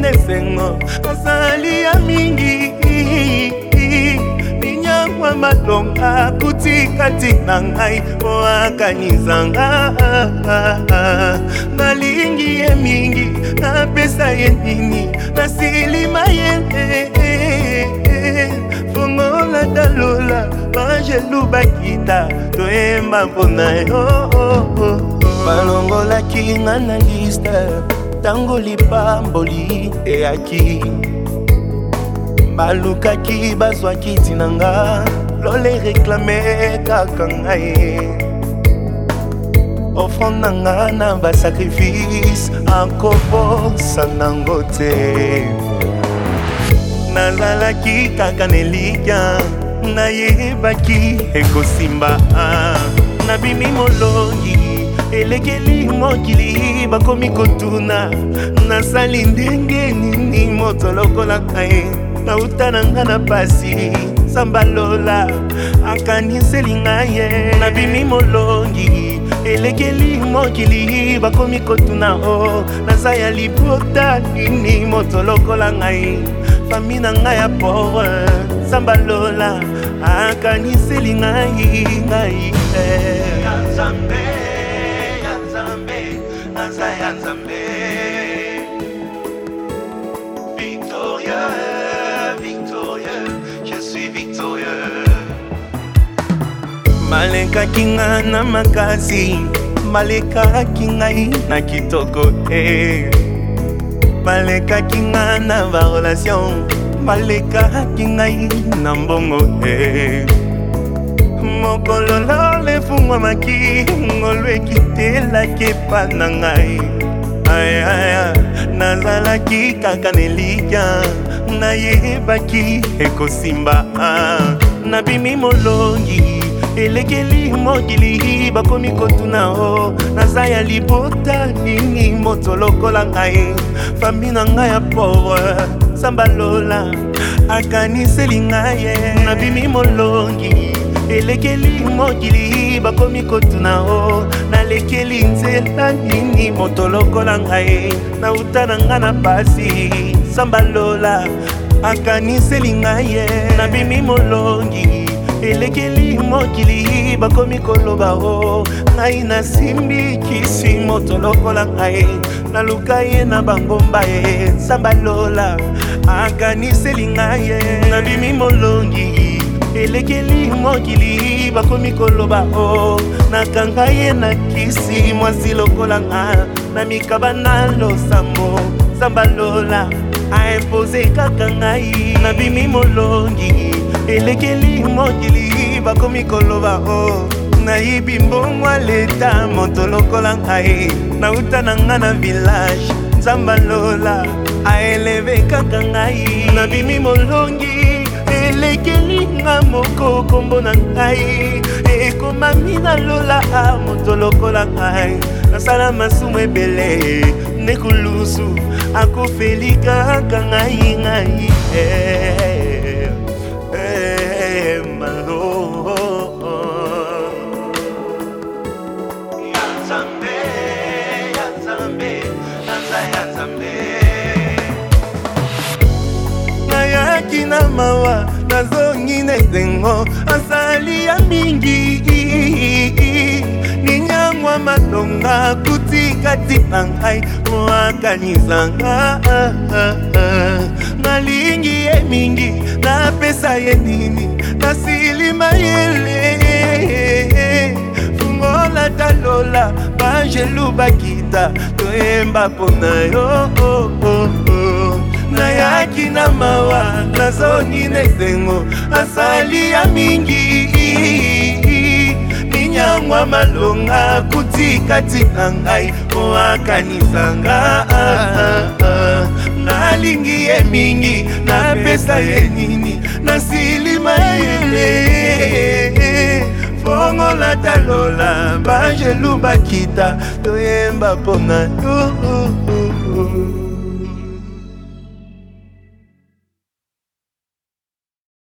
na esengo azali ya mingi binyangwa matonga akuti kati na ngai po akanisanga nalingi ye mingi napesa ye nini nasilima ye fongola talola angelu bakita toyemba mpona yo balongolaki nga na liste ntango lipamboli eyaki balukaki bazwaki ntina nga lola ereklame kaka ngai ofrande na nga na basakrifise akobosana ngo te nalalaki kaka nelikya nayebaki ekosimba nabimi molongi elekeli mokili bakomi kotuna nasali ndenge nini moto lokolaka ye nauta na nga na pasi nzamba lola akaniseli ngai ye nabimi molongi elekeli mokili bakomi kotuna o naza ya libota nini moto lokola ngai fami na ngai ya pore nzamba lola akaniseli ngai ngai eh. sanza ya nzambe victorieux victorieux je suis victorieux balekaki nga na makasi balekaki ngai na kitoko e eh. balekaki nga na barelation balekaki ngai na mbongo e eh. mokolo lolo efungwamaki ngolu ekitelaki epa na ngai ayaya nazalaki kaka nelikya nayebaki ekosimba nabimi molongi elekeli mokili bakomi kotuna o naza ya libota nini moto lokola ngai fami na ngai ya povre sambalola akaniseli ngai ye nabimi molongi elekeli mokili bakomi kotuna o nalekeli nzela nini moto lokola ngai nauta na ngai na pasi sambalola akaniseli ngai ye nabimi molongi elekeli mokili bakomi koloba o ngai nasimbi kisi moto lokola ngai naluka ye na bangomba ye sambalola akaniseli ngai ye nabimi molongi elekeli mokili bakomi koloba o oh. nakanga ye na kisi mwasi lokolanga na mikaba na losambo zamba lola aimpose kaka ngai nabimi molongi elekeli mokili bakomi koloba o oh. nayibi mbongwa leta moto lokola ngai nauta na nga na village nzamba lola aeleve kaka ngai nabimi molongi elekelinga moko kombo na ngai e ekomami nalola moto lokola ngai nasala masumu ebele nekulusu akofeli kaka ngai ngai e, e, nayaki na mawa azongi na esengo azali ya mingi ninyangwa matonga kuti kati na ngai oakanisanga nalingi ye mingi napesa ye nini nasilima yele fungola talola bangelu bakita toyemba mpona yo oh, oh. nayaki na mawa nazoni na esengo asali ya mingi minyangwa malonga kutikati na ngai oakanisanga nalingi ye mingi napesa ye nini nasilima yele fongola talola bangelu bakita toyemba mpona yo